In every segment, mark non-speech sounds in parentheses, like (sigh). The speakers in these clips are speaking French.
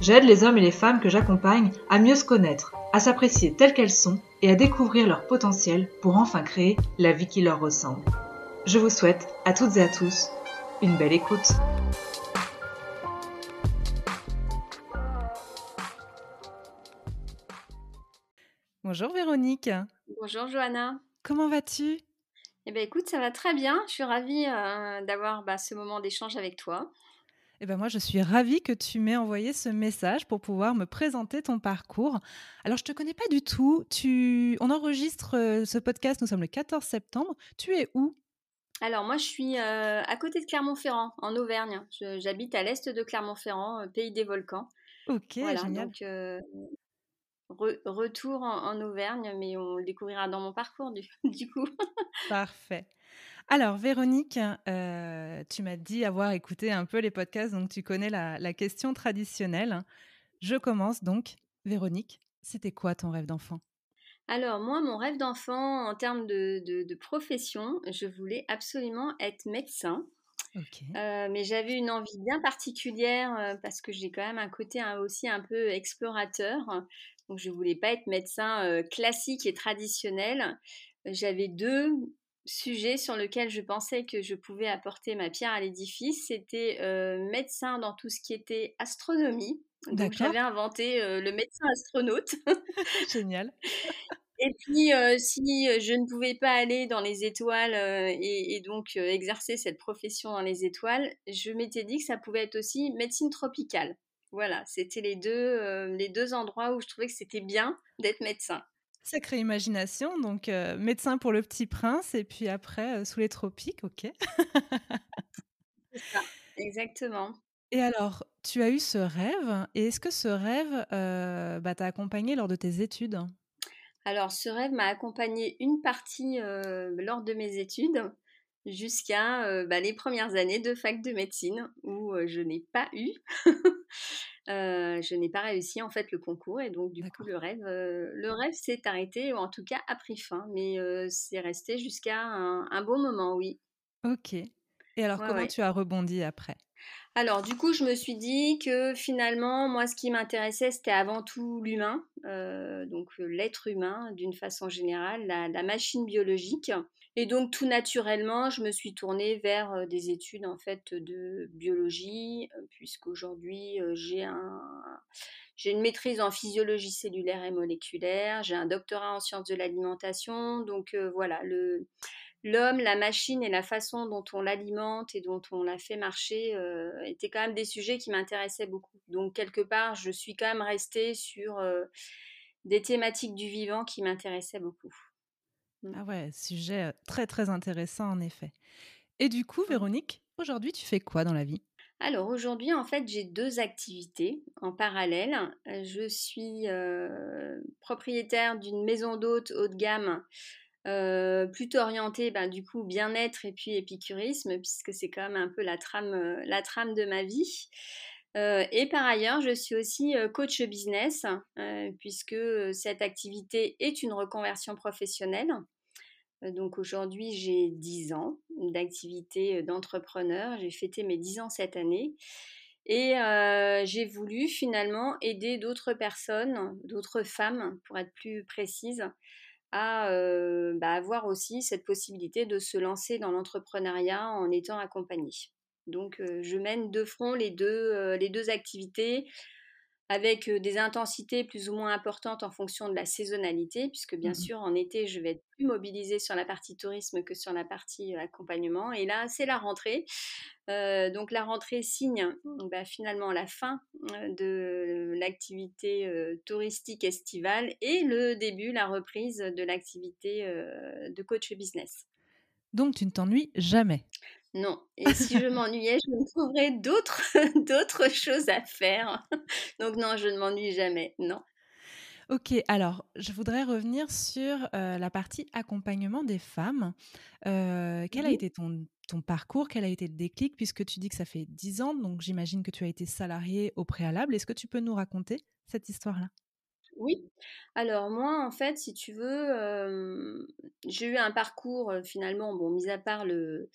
J'aide les hommes et les femmes que j'accompagne à mieux se connaître, à s'apprécier telles qu'elles sont et à découvrir leur potentiel pour enfin créer la vie qui leur ressemble. Je vous souhaite à toutes et à tous une belle écoute. Bonjour Véronique. Bonjour Johanna. Comment vas-tu? Eh bien écoute, ça va très bien. Je suis ravie euh, d'avoir bah, ce moment d'échange avec toi. Eh ben moi, je suis ravie que tu m'aies envoyé ce message pour pouvoir me présenter ton parcours. Alors, je te connais pas du tout. Tu... On enregistre euh, ce podcast, nous sommes le 14 septembre. Tu es où? Alors, moi, je suis euh, à côté de Clermont-Ferrand, en Auvergne. J'habite à l'est de Clermont-Ferrand, euh, pays des volcans. Ok, génial. Donc, retour en, Auvergne, mais on le découvrira dans mon parcours, du, (laughs) du coup. Parfait. Alors, Véronique, euh, tu m'as dit avoir écouté un peu les podcasts, donc tu connais la, question traditionnelle. Je commence donc. Véronique, c'était quoi ton rêve d'enfant? Alors moi, mon rêve d'enfant en termes de, profession, je voulais absolument être médecin. Euh, mais j'avais une envie bien particulière euh, parce que j'ai quand même un côté aussi un peu explorateur. Donc je voulais pas être médecin classique et traditionnel. J'avais deux sujet sur lequel je pensais que je pouvais apporter ma pierre à l'édifice, c'était euh, médecin dans tout ce qui était astronomie. Donc j'avais inventé euh, le médecin astronaute. (laughs) Génial. (laughs) Et puis, euh, si je ne pouvais pas aller dans les étoiles et, et, donc exercer cette profession dans les étoiles, je m'étais dit que ça pouvait être aussi médecine tropicale. Voilà, c'était les deux, les deux endroits où je trouvais que c'était bien d'être médecin. Sacrée imagination, donc euh, médecin pour le petit prince et puis après euh, sous les tropiques, ok. C'est ça, exactement. Et alors, tu as eu ce rêve et est-ce que ce rêve euh, bah, t'a accompagné lors de tes études? Alors, ce rêve m'a accompagné une partie lors de mes études jusqu'à bah, les premières années de fac de médecine où je n'ai pas eu (laughs) je n'ai pas réussi en fait le concours et donc du coup le rêve, le rêve s'est arrêté ou en tout cas a pris fin, mais c'est resté jusqu'à un, bon moment, oui. Ok. Et alors comment tu as rebondi après? Alors du coup, je me suis dit que finalement, moi, ce qui m'intéressait, c'était avant tout l'humain, donc l'être humain d'une façon générale, la, machine biologique. Et donc tout naturellement, je me suis tournée vers euh, des études en fait de biologie, euh, puisqu'aujourd'hui euh, j'ai une maîtrise en physiologie cellulaire et moléculaire, j'ai un doctorat en sciences de l'alimentation, donc voilà, le l'homme, la machine et la façon dont on l'alimente et dont on la fait marcher étaient quand même des sujets qui m'intéressaient beaucoup. Donc quelque part, je suis quand même restée sur des thématiques du vivant qui m'intéressaient beaucoup. Mmh. Ah ouais, sujet très très intéressant en effet. Et du coup, Véronique, aujourd'hui, tu fais quoi dans la vie? Alors aujourd'hui, en fait, j'ai deux activités en parallèle. Je suis propriétaire d'une maison d'hôtes haut de gamme, plutôt orientée, ben, du coup, bien-être et puis épicurisme, puisque c'est quand même un peu la trame, trame de ma vie. et par ailleurs, je suis aussi coach business, puisque cette activité est une reconversion professionnelle. Euh, donc aujourd'hui, j'ai 10 ans d'activité euh, d'entrepreneur. J'ai fêté mes 10 ans cette année. Et euh, j'ai voulu finalement aider d'autres personnes, d'autres femmes, pour être plus précise, à bah, avoir aussi cette possibilité de se lancer dans l'entrepreneuriat en étant accompagnée. Donc je mène de front les deux, les deux activités avec des intensités plus ou moins importantes en fonction de la saisonnalité, puisque bien mmh sûr en été je vais être plus mobilisée sur la partie tourisme que sur la partie accompagnement. Et là c'est la rentrée, donc la rentrée signe bah, finalement la fin de l'activité touristique estivale et le début, la reprise de l'activité de coach business. Donc tu ne t'ennuies jamais? Non. Et si je (laughs) m'ennuyais, je me trouverais d'autres, (laughs) d'autres choses à faire. (laughs) Donc non, je ne m'ennuie jamais. Non. Ok, alors je voudrais revenir sur la partie accompagnement des femmes. quel a été ton, ton, parcours? Quel a été le déclic? Puisque tu dis que ça fait 10 ans, donc j'imagine que tu as été salariée au préalable. Est-ce que tu peux nous raconter cette histoire-là? Oui. Alors moi, en fait, si tu veux, j'ai eu un parcours finalement, bon, mis à part le,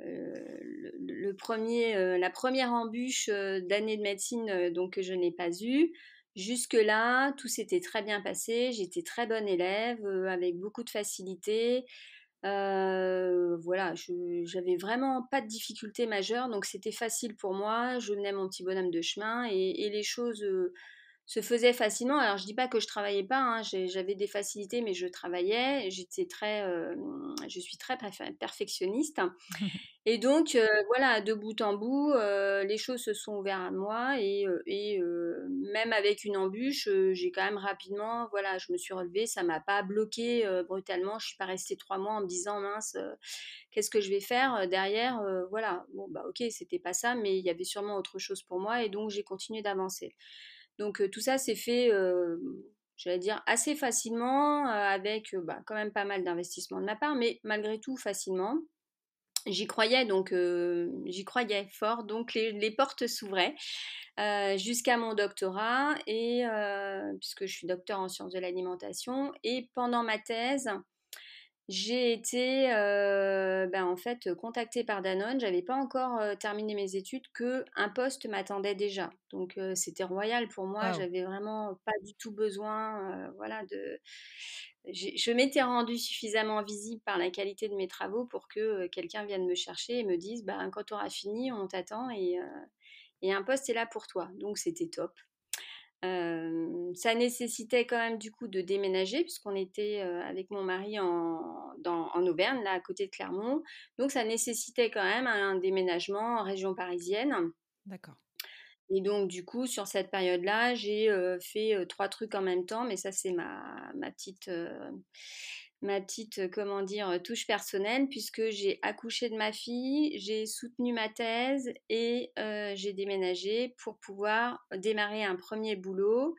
le, premier, la première embûche d'année de médecine donc que je n'ai pas eue. Jusque-là, tout s'était très bien passé. J'étais très bonne élève, avec beaucoup de facilité. voilà, j'avais vraiment pas de difficultés majeures, donc c'était facile pour moi. Je menais mon petit bonhomme de chemin et les choses se faisait facilement. Alors je dis pas que je travaillais pas, hein, j'avais des facilités, mais je travaillais. J'étais très, euh, je suis très perfectionniste. (laughs) Et donc euh, voilà, de bout en bout, euh, les choses se sont ouvertes à moi et, et même avec une embûche, j'ai quand même rapidement, voilà, je me suis relevée. Ça m'a pas bloqué brutalement. Je suis pas restée trois mois en me disant mince, qu'est-ce que je vais faire derrière Voilà, bon bah ok, c'était pas ça, mais il y avait sûrement autre chose pour moi et donc j'ai continué d'avancer. Donc tout ça s'est fait, j'allais dire, assez facilement, avec bah, quand même pas mal d'investissement de ma part, mais malgré tout facilement. J'y croyais, donc j'y croyais fort, donc les, portes s'ouvraient jusqu'à mon doctorat, et puisque je suis docteur en sciences de l'alimentation, et pendant ma thèse, j'ai été euh, ben, en fait contactée par Danone. J'avais pas encore euh, terminé mes études que un poste m'attendait déjà. Donc euh, c'était royal pour moi. J'avais vraiment pas du tout besoin, voilà, de. Je m'étais rendue suffisamment visible par la qualité de mes travaux pour que quelqu'un vienne me chercher et me dise, ben, quand tu auras fini, on t'attend et, et un poste est là pour toi. Donc c'était top ça nécessitait quand même du coup de déménager puisqu'on était avec mon mari en, en, Auvergne, là à côté de Clermont. Donc ça nécessitait quand même un déménagement en région parisienne. D'accord. Et donc du coup sur cette période-là, j'ai fait trois trucs en même temps, mais ça c'est ma, ma petite ma petite, euh, comment dire, euh, touche personnelle, puisque j'ai accouché de ma fille, j'ai soutenu ma thèse et euh, j'ai déménagé pour pouvoir démarrer un premier boulot.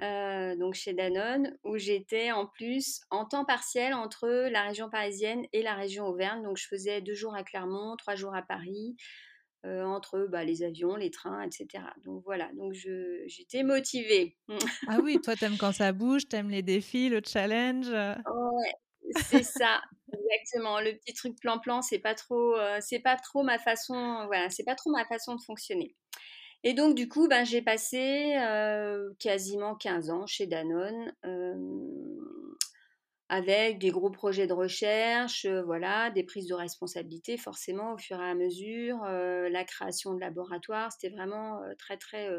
donc chez Danone, où j'étais en plus en temps partiel entre la région parisienne et la région Auvergne. Donc je faisais deux jours à Clermont, trois jours à Paris, entre bah, les avions, les trains, etc. Donc voilà, donc j'étais motivée. ah oui, (laughs) toi t'aimes quand ça bouge, t'aimes les défis, le challenge. Ouais, c'est ça, exactement. Le petit truc plan-plan, c'est pas trop, c'est pas trop ma façon, voilà, c'est pas trop ma façon de fonctionner. Et donc du coup, ben, j'ai passé quasiment 15 ans chez Danone avec des gros projets de recherche, euh, voilà, des prises de responsabilité forcément au fur et à mesure, euh, la création de laboratoires, c'était vraiment euh, très très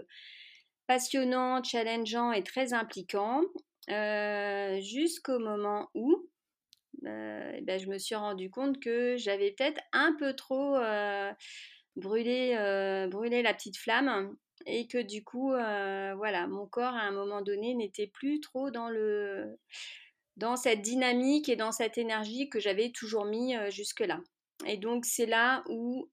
passionnant, challengeant et très impliquant, jusqu'au moment où eh ben, je me suis rendu compte que j'avais peut-être un peu trop brûlé, brûlé la petite flamme et que du coup, voilà, mon corps à un moment donné n'était plus trop dans le dans cette dynamique et dans cette énergie que j'avais toujours mis jusque-là. Et donc c'est là où,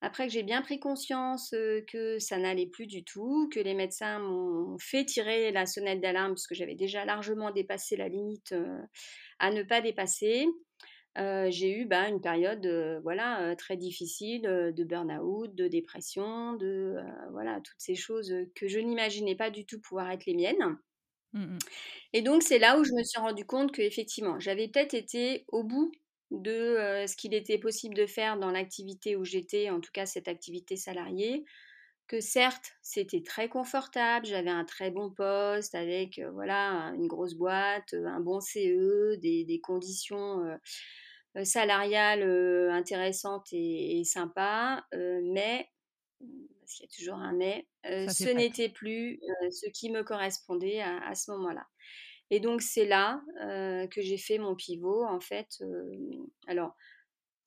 après que j'ai bien pris conscience que ça n'allait plus du tout, que les médecins m'ont fait tirer la sonnette d'alarme parce que j'avais déjà largement dépassé la limite à ne pas dépasser, j'ai eu bah, une période voilà très difficile de burn-out, de dépression, de voilà toutes ces choses que je n'imaginais pas du tout pouvoir être les miennes. Mmh et donc, c'est là où je me suis rendu compte qu'effectivement, j'avais peut-être été au bout de ce qu'il était possible de faire dans l'activité où j'étais, en tout cas cette activité salariée, que certes, c'était très confortable, j'avais un très bon poste avec voilà une grosse boîte, un bon CE, des, conditions salariales intéressantes et, et sympas, mais parce qu'il y a toujours un mais, ce n'était plus ce qui me correspondait à, ce moment-là. Et donc c'est là que j'ai fait mon pivot en fait. alors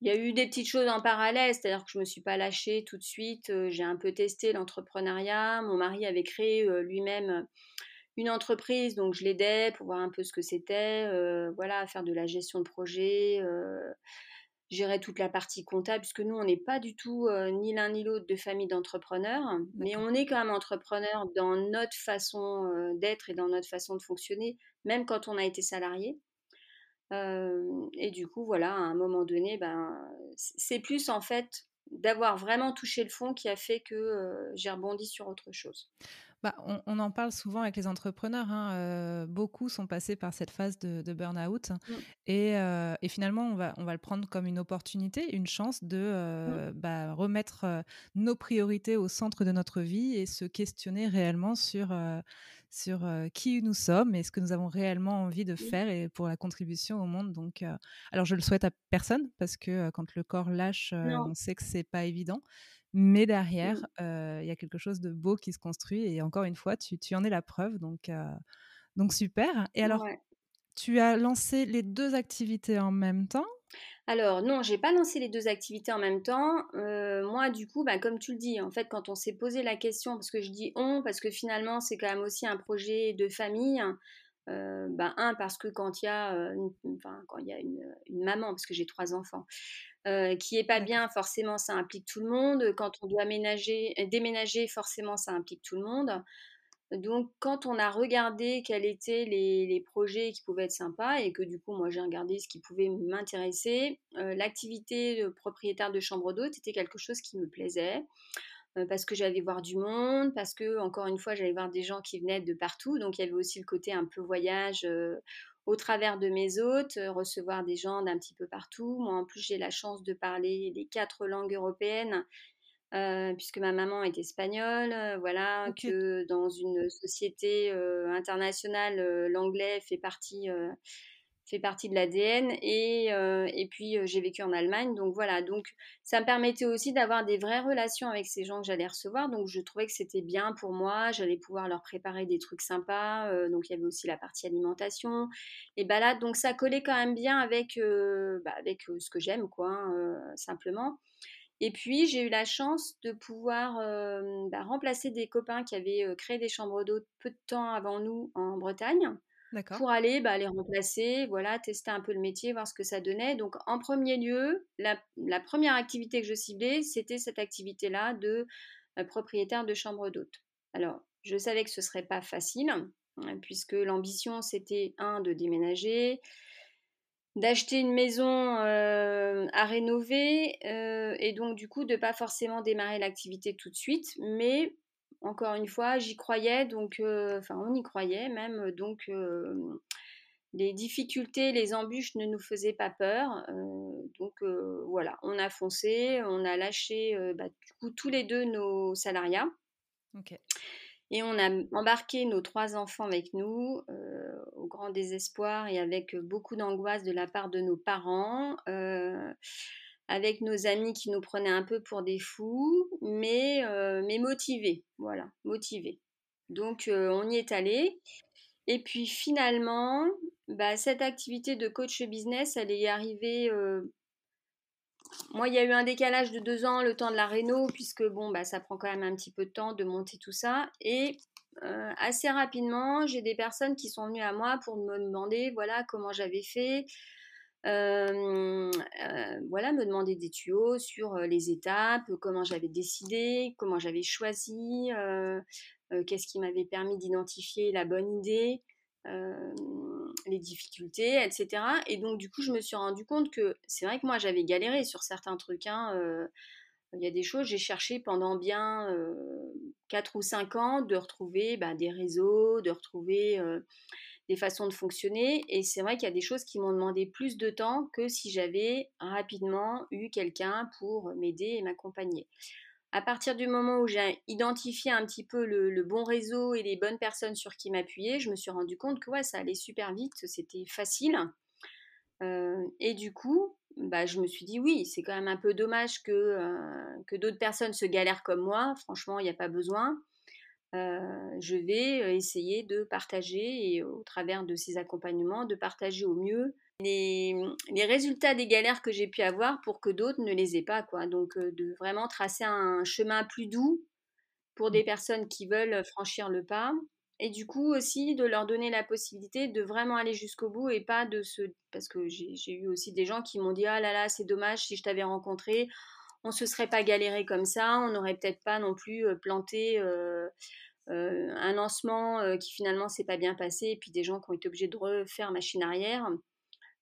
il y a eu des petites choses en parallèle, c'est-à-dire que je ne me suis pas lâchée tout de suite. j'ai un peu testé l'entrepreneuriat. Mon mari avait créé lui-même une entreprise, donc je l'aidais pour voir un peu ce que c'était, voilà, faire de la gestion de projet gérer toute la partie comptable, puisque nous, on n'est pas du tout ni l'un ni l'autre de famille d'entrepreneurs, mais on est quand même entrepreneur dans notre façon d'être et dans notre façon de fonctionner, même quand on a été salarié. et du coup, voilà, à un moment donné, ben, c'est plus en fait d'avoir vraiment touché le fond qui a fait que j'ai rebondi sur autre chose. Bah, on, en parle souvent avec les entrepreneurs. Hein, beaucoup sont passés par cette phase de, burn-out. Mmh. Et, finalement, on va, on va le prendre comme une opportunité, une chance de mmh. bah, remettre nos priorités au centre de notre vie et se questionner réellement sur, sur qui nous sommes et ce que nous avons réellement envie de faire et pour la contribution au monde. Donc, alors, je le souhaite à personne parce que quand le corps lâche, on sait que c'est pas évident. Mais derrière, mmh. il y a quelque chose de beau qui se construit. Et encore une fois, tu, en es la preuve. Donc, donc super. Et alors, tu as lancé les deux activités en même temps? Alors non, j'ai pas lancé les deux activités en même temps. moi, du coup, bah, comme tu le dis, en fait, quand on s'est posé la question, parce que je dis on, parce que finalement, c'est quand même aussi un projet de famille. bah, un parce que quand il y a, une, quand il y a une, maman, parce que j'ai trois enfants, qui est pas bien, forcément ça implique tout le monde. Quand on doit ménager, déménager, forcément ça implique tout le monde. Donc quand on a regardé quels étaient les, projets qui pouvaient être sympas et que du coup moi j'ai regardé ce qui pouvait m'intéresser, l'activité de propriétaire de chambre d'hôte était quelque chose qui me plaisait parce que j'allais voir du monde, parce que encore une fois j'allais voir des gens qui venaient de partout, donc il y avait aussi le côté un peu voyage au travers de mes hôtes, euh, recevoir des gens d'un petit peu partout. Moi, en plus, j'ai la chance de parler les quatre langues européennes, euh, puisque ma maman est espagnole, euh, voilà, que dans une société internationale, l'anglais fait partie fait partie de l'ADN et, euh, et puis euh, j'ai vécu en Allemagne. Donc voilà. Donc ça me permettait aussi d'avoir des vraies relations avec ces gens que j'allais recevoir. Donc je trouvais que c'était bien pour moi. J'allais pouvoir leur préparer des trucs sympas. Euh, donc il y avait aussi la partie alimentation et balades. Donc ça collait quand même bien avec bah, avec ce que j'aime quoi simplement. Et puis j'ai eu la chance de pouvoir bah, remplacer des copains qui avaient créé des chambres d'eau peu de temps avant nous en Bretagne pour aller bah, les remplacer, voilà, tester un peu le métier, voir ce que ça donnait. Donc, en premier lieu, la, première activité que je ciblais, c'était cette activité-là de euh, propriétaire de chambre d'hôte. Alors, je savais que ce serait pas facile, hein, puisque l'ambition, c'était, un, de déménager, d'acheter une maison euh, à rénover, euh, et donc, du coup, de pas forcément démarrer l'activité tout de suite, mais encore une fois, j'y croyais, donc, euh, enfin, on y croyait même, donc euh, les difficultés, les embûches ne nous faisaient pas peur. Euh, donc voilà, on a foncé, on a lâché bah, du coup tous les deux nos salariats. Et on a embarqué nos trois enfants avec nous, au grand désespoir et avec beaucoup d'angoisse de la part de nos parents avec nos amis qui nous prenaient un peu pour des fous, mais, euh, mais motivés, voilà, motivés. Donc euh, on y est allé. Et puis finalement, bah, cette activité de coach business, elle est arrivée. Euh, moi, il y a eu un décalage de deux ans, le temps de la réno, puisque bon, bah, ça prend quand même un petit peu de temps de monter tout ça. Et assez rapidement, j'ai des personnes qui sont venues à moi pour me demander, voilà, comment j'avais fait, voilà, me demander des tuyaux sur les étapes, comment j'avais décidé, comment j'avais choisi, qu'est-ce qui m'avait permis d'identifier la bonne idée, les difficultés, etc. Et donc, du coup, je me suis rendu compte que c'est vrai que moi, j'avais galéré sur certains trucs. Hein, il y a des choses, j'ai cherché pendant bien 4 ou 5 ans de retrouver bah, des réseaux, de retrouver des façons de fonctionner. Et c'est vrai qu'il y a des choses qui m'ont demandé plus de temps que si j'avais rapidement eu quelqu'un pour m'aider et m'accompagner. À partir du moment où j'ai identifié un petit peu le, bon réseau et les bonnes personnes sur qui m'appuyer, je me suis rendu compte que ouais, ça allait super vite, c'était facile. Euh, et du coup, bah, je me suis dit oui, c'est quand même un peu dommage que, euh, que d'autres personnes se galèrent comme moi. Franchement, il n'y a pas besoin. Euh, je vais euh, essayer de partager et au travers de ces accompagnements, de partager au mieux les, résultats des galères que j'ai pu avoir pour que d'autres ne les aient pas. Quoi. Donc euh, de vraiment tracer un chemin plus doux pour des mmh. personnes qui veulent franchir le pas et du coup aussi de leur donner la possibilité de vraiment aller jusqu'au bout et pas de se... Parce que j'ai eu aussi des gens qui m'ont dit Ah là là, c'est dommage, si je t'avais rencontré, on se serait pas galéré comme ça, on n'aurait peut-être pas non plus planté un lancement qui finalement s'est pas bien passé, et puis des gens qui ont été obligés de refaire machine arrière.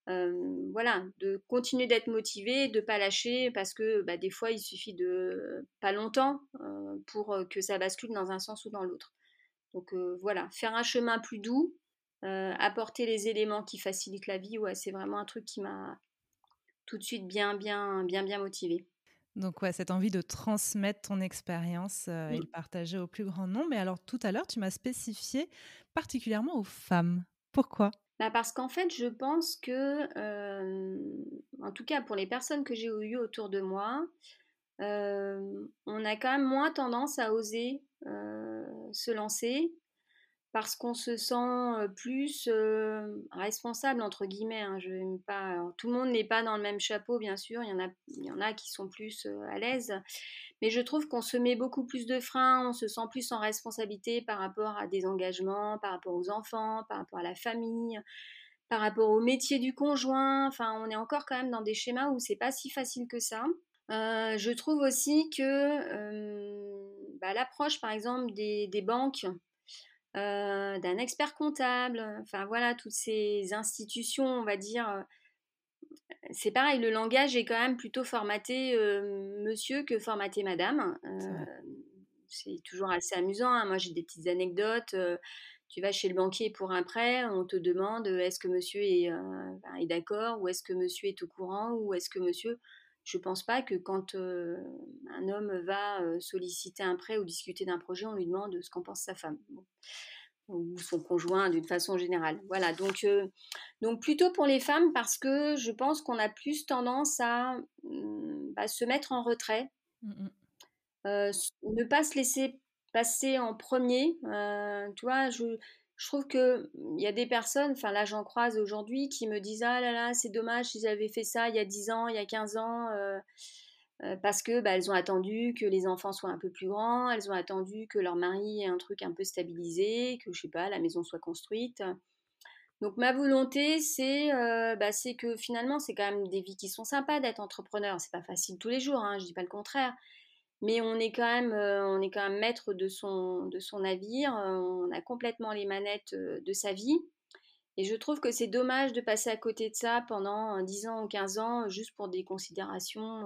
voilà, de continuer d'être motivé, de pas lâcher, parce que bah, des fois il suffit de pas longtemps pour que ça bascule dans un sens ou dans l'autre. Donc voilà, faire un chemin plus doux, apporter les éléments qui facilitent la vie, ouais, c'est vraiment un truc qui m'a tout de suite bien, bien, bien, bien motivé. Donc, ouais, cette envie de transmettre ton expérience et le partager au plus grand nombre. Mais alors, tout à l'heure, tu m'as spécifié particulièrement aux femmes. Pourquoi? Bah Parce qu'en fait, je pense que, en tout cas pour les personnes que j'ai eues autour de moi, on a quand même moins tendance à oser se lancer parce qu'on se sent plus responsable entre guillemets. Hein, je pas. tout le monde n'est pas dans le même chapeau, bien sûr. Il y en a, il y en a qui sont plus à l'aise, mais je trouve qu'on se met beaucoup plus de freins. On se sent plus en responsabilité par rapport à des engagements, par rapport aux enfants, par rapport à la famille, par rapport au métier du conjoint. Enfin, on est encore quand même dans des schémas où c'est pas si facile que ça. je trouve aussi que bah, l'approche, par exemple, des, des banques euh, d'un expert comptable, enfin voilà, toutes ces institutions, on va dire. Euh, c'est pareil, le langage est quand même plutôt formaté euh, monsieur que formaté madame. c'est toujours assez amusant. Hein. Moi, j'ai des petites anecdotes. tu vas chez le banquier pour un prêt, on te demande est-ce que monsieur est, est d'accord ou est-ce que monsieur est au courant ou est-ce que monsieur je ne pense pas que quand un homme va solliciter un prêt ou discuter d'un projet, on lui demande ce qu'en pense sa femme. ou son conjoint d'une façon générale. Voilà, donc, donc plutôt pour les femmes parce que je pense qu'on a plus tendance à mmh, bah, se mettre en retrait, mmh ne pas se laisser passer en premier. tu vois, je, je trouve que il y a des personnes, enfin là j'en croise aujourd'hui, qui me disent ah là là c'est dommage s'ils avaient fait ça il y a 10 ans, il y a 15 ans, euh, euh, parce que bah, elles ont attendu que les enfants soient un peu plus grands, elles ont attendu que leur mari ait un truc un peu stabilisé, que je sais pas la maison soit construite. Donc ma volonté c'est euh, bah, que finalement c'est quand même des vies qui sont sympas d'être entrepreneur. C'est pas facile tous les jours, hein, je dis pas le contraire mais on est quand même, euh, on est quand même maître de son, de son navire, euh, on a complètement les manettes euh, de sa vie. Et je trouve que c'est dommage de passer à côté de ça pendant 10 ans ou 15 ans juste pour des considérations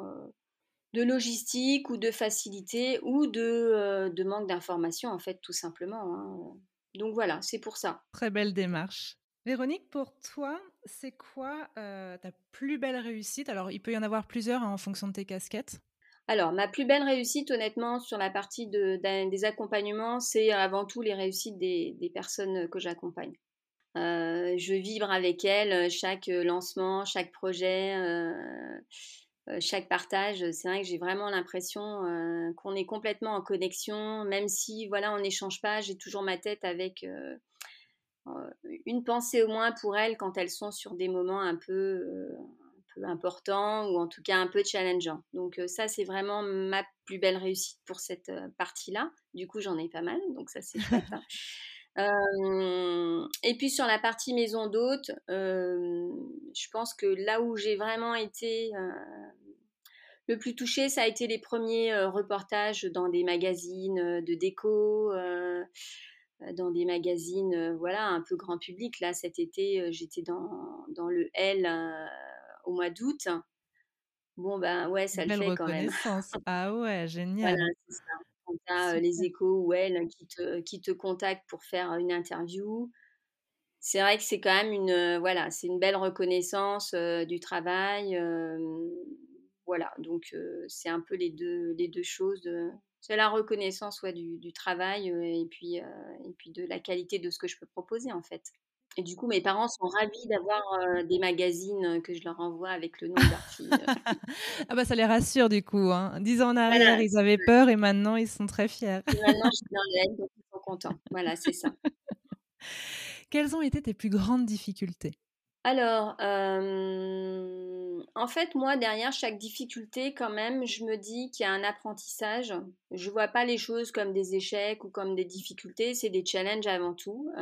de logistique ou de facilité ou de, de manque d'information, en fait, tout simplement. Hein. Donc voilà, c'est pour ça. Très belle démarche. Véronique, pour toi, c'est quoi ta plus belle réussite? Alors, il peut y en avoir plusieurs hein, en fonction de tes casquettes. Alors, ma plus belle réussite, honnêtement, sur la partie des accompagnements, c'est avant tout les réussites des, personnes que j'accompagne. Euh, je vibre avec elles chaque lancement, chaque projet, euh, euh, chaque partage. C'est vrai que j'ai vraiment l'impression qu'on est complètement en connexion, même si voilà, on n'échange pas. J'ai toujours ma tête avec une pensée au moins pour elles quand elles sont sur des moments un peu important ou en tout cas un peu challengeant. Donc euh, ça, c'est vraiment ma plus belle réussite pour cette euh, partie-là. Du coup, j'en ai pas mal, donc ça, c'est chouette. Hein. (laughs) Euh, et puis sur la partie maison d'hôte, je pense que là où j'ai vraiment été le plus touchée, ça a été les premiers reportages dans des magazines de déco, dans des magazines, voilà, un peu grand public. Là, cet été, j'étais dans, dans, le L au mois d'août. Bon, ben ouais, ça le fait quand même. (laughs) ah ouais, génial. Voilà, ça. Quand as les échos ou elle qui te, qui te contactent pour faire une interview, c'est vrai que c'est quand même une, voilà, c'est une belle reconnaissance du travail. voilà, donc c'est un peu les deux, les deux choses. c'est la reconnaissance ouais, du, du travail et, puis, et puis de la qualité de ce que je peux proposer en fait. Et du coup, mes parents sont ravis d'avoir des magazines que je leur envoie avec le nom de leur fille. ah bah ça les rassure du coup. Hein. Dix ans en arrière, ils avaient peur et maintenant ils sont très fiers. Et maintenant, je suis dans l'aide, donc ils sont contents. Voilà, c'est ça. (laughs) Quelles ont été tes plus grandes difficultés? Alors, en fait, moi, derrière chaque difficulté, quand même, je me dis qu'il y a un apprentissage. Je vois pas les choses comme des échecs ou comme des difficultés, c'est des challenges avant tout.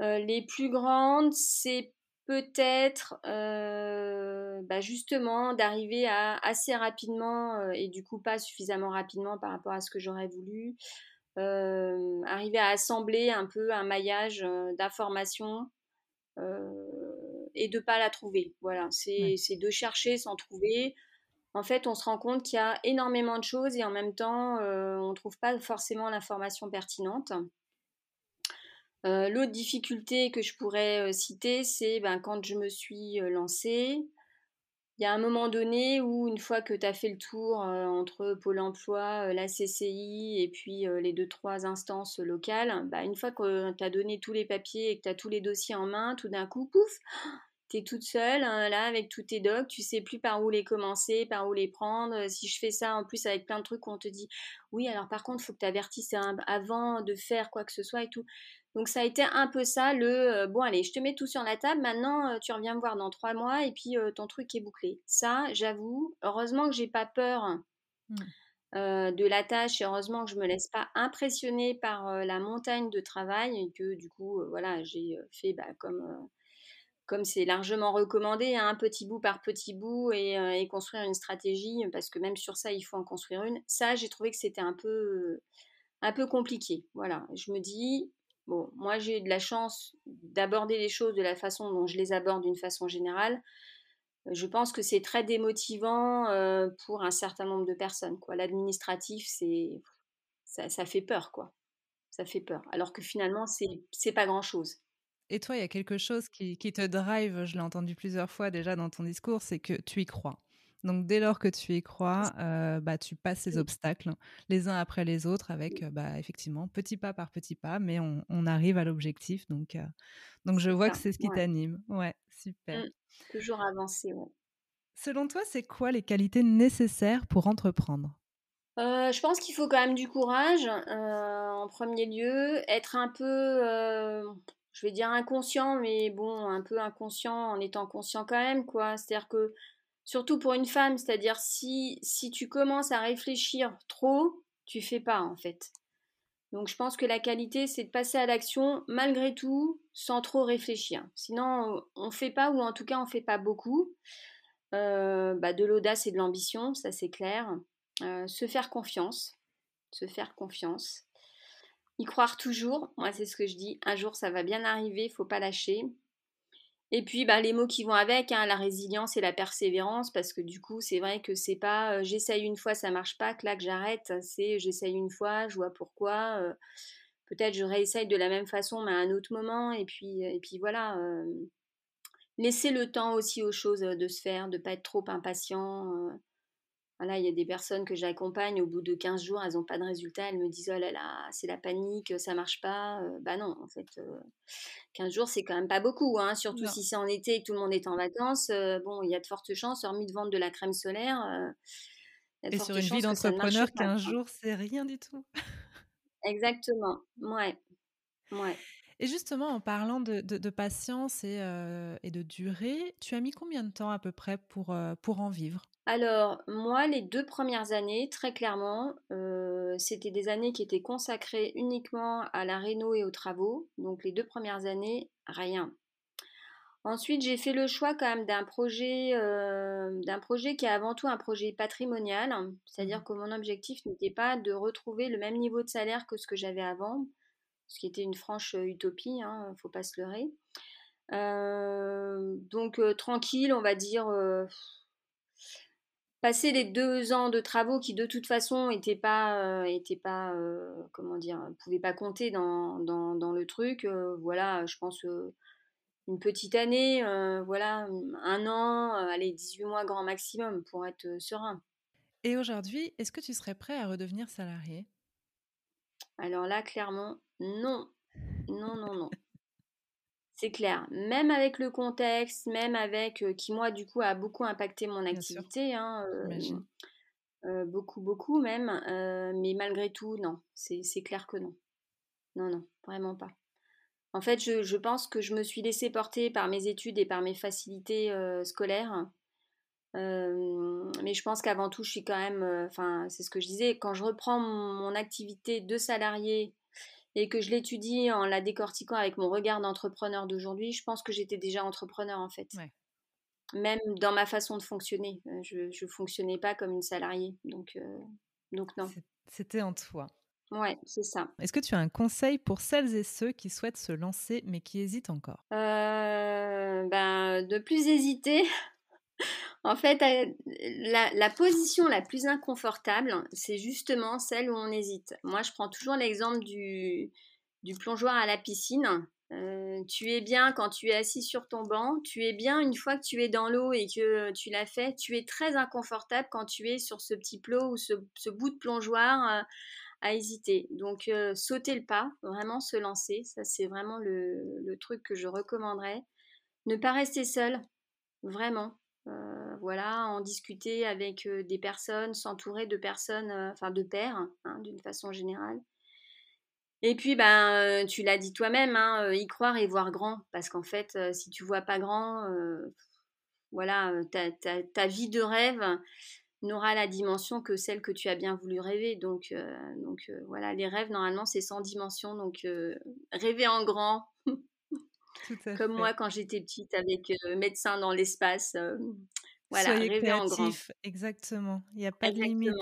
Les plus grandes, c'est peut-être bah, justement d'arriver à assez rapidement et du coup pas suffisamment rapidement par rapport à ce que j'aurais voulu, arriver à assembler un peu un maillage d'informations et de pas la trouver. Voilà, c'est de chercher sans trouver. En fait, on se rend compte qu'il y a énormément de choses et en même temps, on ne trouve pas forcément l'information pertinente. L'autre difficulté que je pourrais citer, c'est ben, quand je me suis lancée, il y a un moment donné où, une fois que tu as fait le tour entre Pôle emploi, la CCI et puis les deux, trois instances locales, bah, une fois que tu as donné tous les papiers et que tu as tous les dossiers en main, tout d'un coup, pouf, tu es toute seule, hein, là, avec tous tes docs, tu sais plus par où les commencer, par où les prendre. Si je fais ça, en plus, avec plein de trucs on te dit, oui, alors par contre, il faut que tu avertisses avant de faire quoi que ce soit et tout. Donc ça a été un peu ça, le euh, bon allez, je te mets tout sur la table, maintenant euh, tu reviens me voir dans trois mois et puis euh, ton truc est bouclé. Ça, j'avoue, heureusement que j'ai pas peur mmh. de la tâche et heureusement que je me laisse pas impressionner par la montagne de travail et que du coup, voilà, j'ai fait bah, comme comme c'est largement recommandé, un hein, petit bout par petit bout et, et, construire une stratégie, parce que même sur ça, il faut en construire une. Ça, j'ai trouvé que c'était un peu, un peu compliqué. Voilà, je me dis, Bon, moi j'ai eu de la chance d'aborder les choses de la façon dont je les aborde d'une façon générale. Je pense que c'est très démotivant euh, pour un certain nombre de personnes. L'administratif, c'est ça, fait peur, quoi. Ça fait peur. Alors que finalement, c'est c'est pas grand chose. Et toi, il y a quelque chose qui te drive, je l'ai entendu plusieurs fois déjà dans ton discours, c'est que tu y crois. Donc dès lors que tu y crois, euh, bah, tu passes ces obstacles les uns après les autres avec bah, effectivement petit pas par petit pas, mais on, arrive à l'objectif. Donc, euh, donc je vois que c'est ce qui t'anime. Ouais, super. Mmh, toujours avancer. Selon toi, c'est quoi les qualités nécessaires pour entreprendre? Je pense qu'il faut quand même du courage en premier lieu, être un peu, je vais dire inconscient, mais bon, un peu inconscient en étant conscient quand même, quoi. C'est-à-dire que Surtout pour une femme, c'est-à-dire si, si tu commences à réfléchir trop, tu fais pas en fait. Donc je pense que la qualité, c'est de passer à l'action malgré tout, sans trop réfléchir. Sinon, on fait pas, ou en tout cas, on fait pas beaucoup. Euh, bah, de l'audace et de l'ambition, ça c'est clair. Euh, se faire confiance, se faire confiance. Y croire toujours, moi c'est ce que je dis, un jour ça va bien arriver, faut pas lâcher. Et puis bah, les mots qui vont avec, hein, la résilience et la persévérance, parce que du coup c'est vrai que c'est pas j'essaye une fois ça marche pas, que j'arrête, c'est j'essaye une fois, je vois pourquoi, peut-être je réessaye de la même façon mais à un autre moment, et puis, et puis voilà. Laisser le temps aussi aux choses de se faire, de pas être trop impatient. Voilà, il y a des personnes que j'accompagne, au bout de 15 jours, elles n'ont pas de résultat, elles me disent Oh là là, c'est la panique, ça marche pas. Euh, bah non, en fait, 15 euh, jours, c'est quand même pas beaucoup, hein, surtout si c'est en été et que tout le monde est en vacances. Euh, bon, il y a de fortes chances, hormis de vendre de la crème solaire. et sur une vie d'entrepreneur, 15 jours, c'est rien du tout. Exactement, ouais. ouais. Et justement, en parlant de, de, patience et, et, de durée, tu as mis combien de temps à peu près pour, pour en vivre? Alors, moi, les deux premières années, très clairement, euh, c'était des années qui étaient consacrées uniquement à la réno et aux travaux. Donc, les deux premières années, rien. Ensuite, j'ai fait le choix quand même d'un projet, euh, d'un projet qui est avant tout un projet patrimonial, c'est-à-dire mmh. que mon objectif n'était pas de retrouver le même niveau de salaire que ce que j'avais avant, ce qui était une franche utopie, il hein, ne faut pas se leurrer. Euh, donc tranquille, on va dire passer les deux ans de travaux qui de toute façon n'étaient pas, euh, pas euh, comment dire, pouvaient pas compter dans, dans, le truc. Euh, voilà, je pense une petite année, voilà, un an, allez, 18 mois grand maximum pour être serein. Et aujourd'hui, est-ce que tu serais prêt à redevenir salarié? Alors là, clairement, non. Non, non, non. C'est clair. Même avec le contexte, même avec qui moi du coup a beaucoup impacté mon activité, hein, beaucoup beaucoup même. mais malgré tout, non. C'est clair que non. Non non, vraiment pas. En fait, je, pense que je me suis laissée porter par mes études et par mes facilités scolaires. mais je pense qu'avant tout, je suis quand même, enfin, c'est ce que je disais, quand je reprends mon activité de salarié et que je l'étudie en la décortiquant avec mon regard d'entrepreneur d'aujourd'hui, je pense que j'étais déjà entrepreneur en fait. Même dans ma façon de fonctionner, euh, je ne fonctionnais pas comme une salariée, donc, euh, donc non. C'était en toi. Ouais, c'est ça. Est-ce que tu as un conseil pour celles et ceux qui souhaitent se lancer mais qui hésitent encore? Euh, ben, De plus hésiter, en fait, euh, la, position la plus inconfortable, c'est justement celle où on hésite. Moi, je prends toujours l'exemple du, plongeoir à la piscine. Euh, tu es bien quand tu es assis sur ton banc, tu es bien une fois que tu es dans l'eau et que tu l'as fait, tu es très inconfortable quand tu es sur ce petit plot ou ce, bout de plongeoir euh, à hésiter. Donc sauter le pas, vraiment se lancer, ça c'est vraiment le, truc que je recommanderais. Ne pas rester seul, vraiment. Euh, voilà, en discuter avec euh, des personnes, s'entourer de personnes, euh, enfin de pairs, hein, d'une façon générale. Et puis, ben, tu l'as dit toi-même, hein, y croire et voir grand, parce qu'en fait, si tu vois pas grand, voilà, ta, vie de rêve n'aura la dimension que celle que tu as bien voulu rêver. Donc, donc voilà, les rêves, normalement, c'est sans dimension. Donc, rêver en grand, comme moi quand j'étais petite avec médecin dans l'espace. voilà, rêver en grand. Exactement. Il n'y a pas de limite.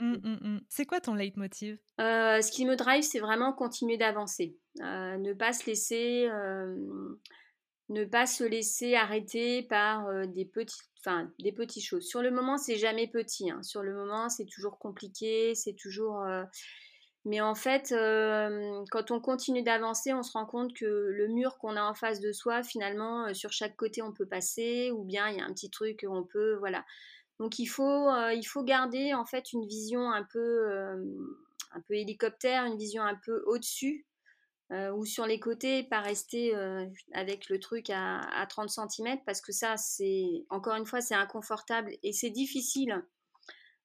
Mmh, mmh, mmh. C'est quoi ton leitmotiv? Ce qui me drive, c'est vraiment continuer d'avancer. ne pas se laisser. ne pas se laisser arrêter par des petites enfin des petites choses. Sur le moment, c'est jamais petit. Hein. Sur le moment, c'est toujours compliqué, c'est toujours mais en fait, quand on continue d'avancer, on se rend compte que le mur qu'on a en face de soi, finalement, sur chaque côté, on peut passer, ou bien il y a un petit truc, on peut, voilà. Donc il faut, il faut garder en fait une vision un peu, un peu hélicoptère, une vision un peu au-dessus, ou sur les côtés, pas rester avec le truc à, à 30 cm, parce que ça, c'est, encore une fois, c'est inconfortable et c'est difficile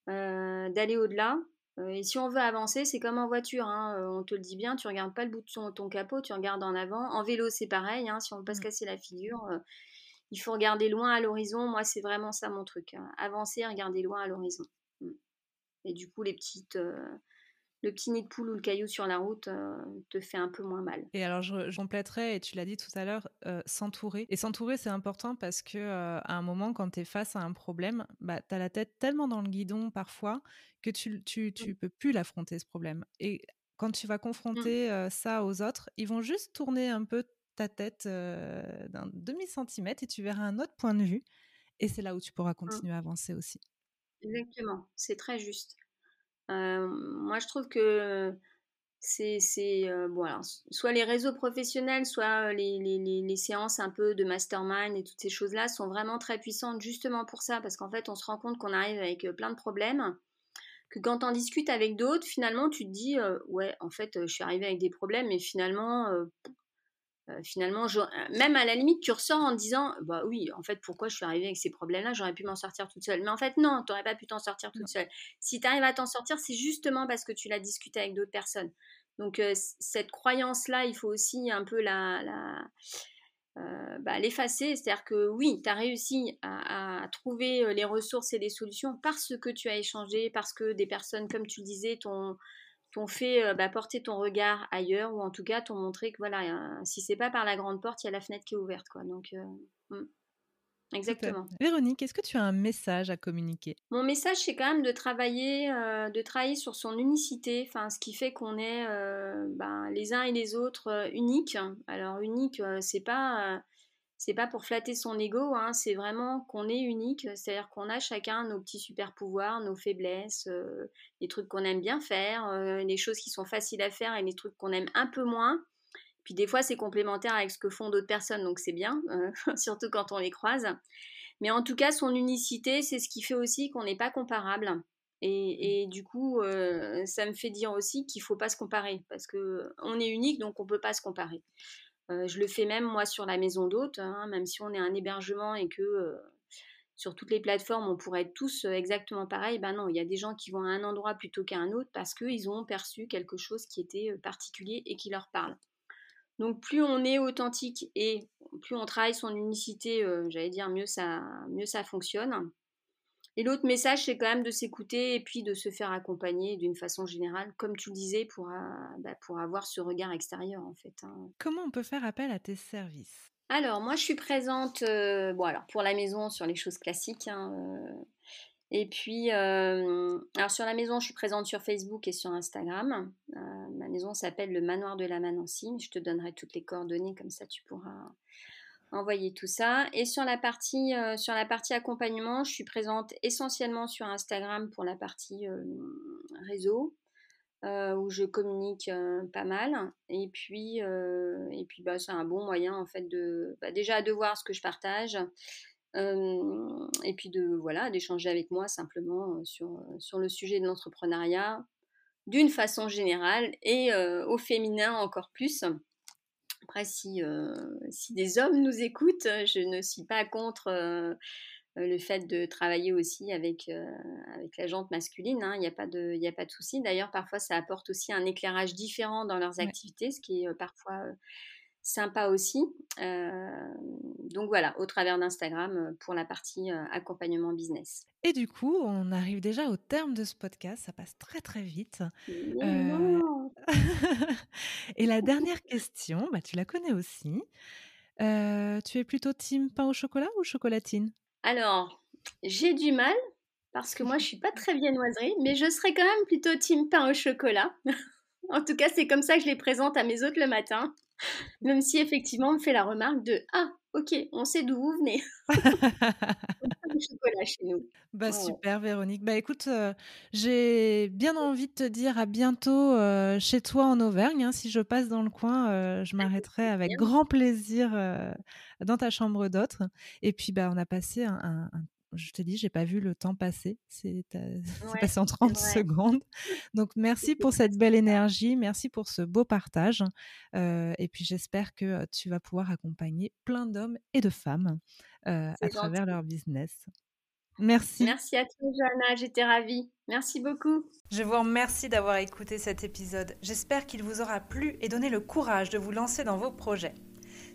d'aller au-delà. Euh, et si on veut avancer, c'est comme en voiture, hein, euh, on te le dit bien, tu regardes pas le bout de ton, capot, tu regardes en avant. En vélo, c'est pareil, hein, si on veut pas se mmh. casser la figure, euh, il faut regarder loin à l'horizon. Moi, c'est vraiment ça mon truc. Hein. Avancer, regarder loin à l'horizon. Mmh. Et du coup, les petites, le petit nid de poule ou le caillou sur la route euh, te fait un peu moins mal. Et alors, je, compléterai, et tu l'as dit tout à l'heure, euh, s'entourer. Et s'entourer, c'est important parce que euh, à un moment, quand tu es face à un problème, bah, tu as la tête tellement dans le guidon parfois que tu tu, tu mmh. peux plus l'affronter, ce problème. Et quand tu vas mmh. confronter ça aux autres, ils vont juste tourner un peu ta tête d'un demi-centimètre et tu verras un autre point de vue. Et c'est là où tu pourras mmh. continuer à avancer aussi. Exactement, c'est très juste. Euh, moi, je trouve que c'est euh, bon, soit les réseaux professionnels, soit les, séances un peu de mastermind et toutes ces choses-là sont vraiment très puissantes justement pour ça, parce qu'en fait, on se rend compte qu'on arrive avec plein de problèmes, que quand on discute avec d'autres, finalement, tu te dis, ouais, en fait, je suis arrivée avec des problèmes, mais finalement, euh, finalement, euh, même à la limite, tu ressors en disant Bah oui, en fait, pourquoi je suis arrivée avec ces problèmes-là J'aurais pu m'en sortir toute seule. Mais en fait, non, tu n'aurais pas pu t'en sortir toute seule. Si tu arrives à t'en sortir, c'est justement parce que tu l'as discuté avec d'autres personnes. Donc, euh, cette croyance-là, il faut aussi un peu la. bah, l'effacer, c'est-à-dire que oui, tu as réussi à, trouver les ressources et les solutions parce que tu as échangé, parce que des personnes, comme tu le disais, t'ont t'ont fait euh, bah, porter ton regard ailleurs ou en tout cas t'ont montré que voilà, euh, si c'est pas par la grande porte, il y a la fenêtre qui est ouverte. Quoi. Donc, euh, hmm. Exactement. Véronique, est-ce que tu as un message à communiquer? Mon message, c'est quand même de travailler, de travailler sur son unicité, enfin, ce qui fait qu'on est ben, les uns et les autres uniques. Alors unique, c'est pas c'est pas pour flatter son ego, hein, c'est vraiment qu'on est unique, c'est-à-dire qu'on a chacun nos petits super pouvoirs, nos faiblesses, euh, les trucs qu'on aime bien faire, euh, les choses qui sont faciles à faire et les trucs qu'on aime un peu moins. Puis des fois c'est complémentaire avec ce que font d'autres personnes, donc c'est bien, euh, (laughs) surtout quand on les croise. Mais en tout cas, son unicité, c'est ce qui fait aussi qu'on n'est pas comparable. Et, et, du coup, ça me fait dire aussi qu'il ne faut pas se comparer, parce qu'on est unique, donc on ne peut pas se comparer. Euh, je le fais même moi sur la maison d'hôte, hein, même si on est un hébergement et que euh, sur toutes les plateformes on pourrait être tous euh, exactement pareil. Ben non, il y a des gens qui vont à un endroit plutôt qu'à un autre parce qu'ils ont perçu quelque chose qui était particulier et qui leur parle. Donc plus on est authentique et plus on travaille son unicité, j'allais dire, mieux ça, mieux ça fonctionne. Et l'autre message, c'est quand même de s'écouter et puis de se faire accompagner d'une façon générale, comme tu le disais, pour, bah, pour avoir ce regard extérieur en fait. Hein. Comment on peut faire appel à tes services? Alors, moi, je suis présente bon, alors, pour la maison sur les choses classiques. Hein, et puis, alors sur la maison, je suis présente sur Facebook et sur Instagram. ma maison s'appelle le Manoir de la Manancy. Je te donnerai toutes les coordonnées, comme ça tu pourras envoyer tout ça. Et sur la partie, sur la partie accompagnement, je suis présente essentiellement sur Instagram pour la partie réseau. où je communique pas mal et puis et puis bah, c'est un bon moyen en fait de bah, déjà de voir ce que je partage et puis de voilà d'échanger avec moi simplement sur, sur le sujet de l'entrepreneuriat d'une façon générale et au féminin encore plus. Après, si, si des hommes nous écoutent, je ne suis pas contre le fait de travailler aussi avec, avec la jante masculine. Hein. Il n'y a pas de, y a pas de souci. D'ailleurs, parfois, ça apporte aussi un éclairage différent dans leurs activités, ce qui est parfois sympa aussi. donc voilà, au travers d'Instagram pour la partie accompagnement business. Et du coup, on arrive déjà au terme de ce podcast, ça passe très très vite. (laughs) Et la dernière question, bah, tu la connais aussi. tu es plutôt team pain au chocolat ou chocolatine? Alors, j'ai du mal parce que moi je suis pas très viennoiserie, mais je serais quand même plutôt team pain au chocolat. (laughs) en tout cas, c'est comme ça que je les présente à mes hôtes le matin. (laughs) Même si effectivement on me fait la remarque de Ah, ok, on sait d'où vous venez. (laughs) (laughs) chocolat chez nous. Bah super Véronique. Bah écoute, euh, j'ai bien envie de te dire à bientôt euh, chez toi en Auvergne. Hein. Si je passe dans le coin, euh, je m'arrêterai avec grand plaisir dans ta chambre d'hôte. Et puis bah on a passé un, un je te dis, j'ai pas vu le temps passer. C'est (laughs) passé en 30 secondes. Donc, merci pour cette belle (laughs) énergie. Merci pour ce beau partage. et puis, j'espère que tu vas pouvoir accompagner plein d'hommes et de femmes à travers leur business. Merci. Merci à toi, Johanna. J'étais ravie. Merci beaucoup. Je vous remercie d'avoir écouté cet épisode. J'espère qu'il vous aura plu et donné le courage de vous lancer dans vos projets.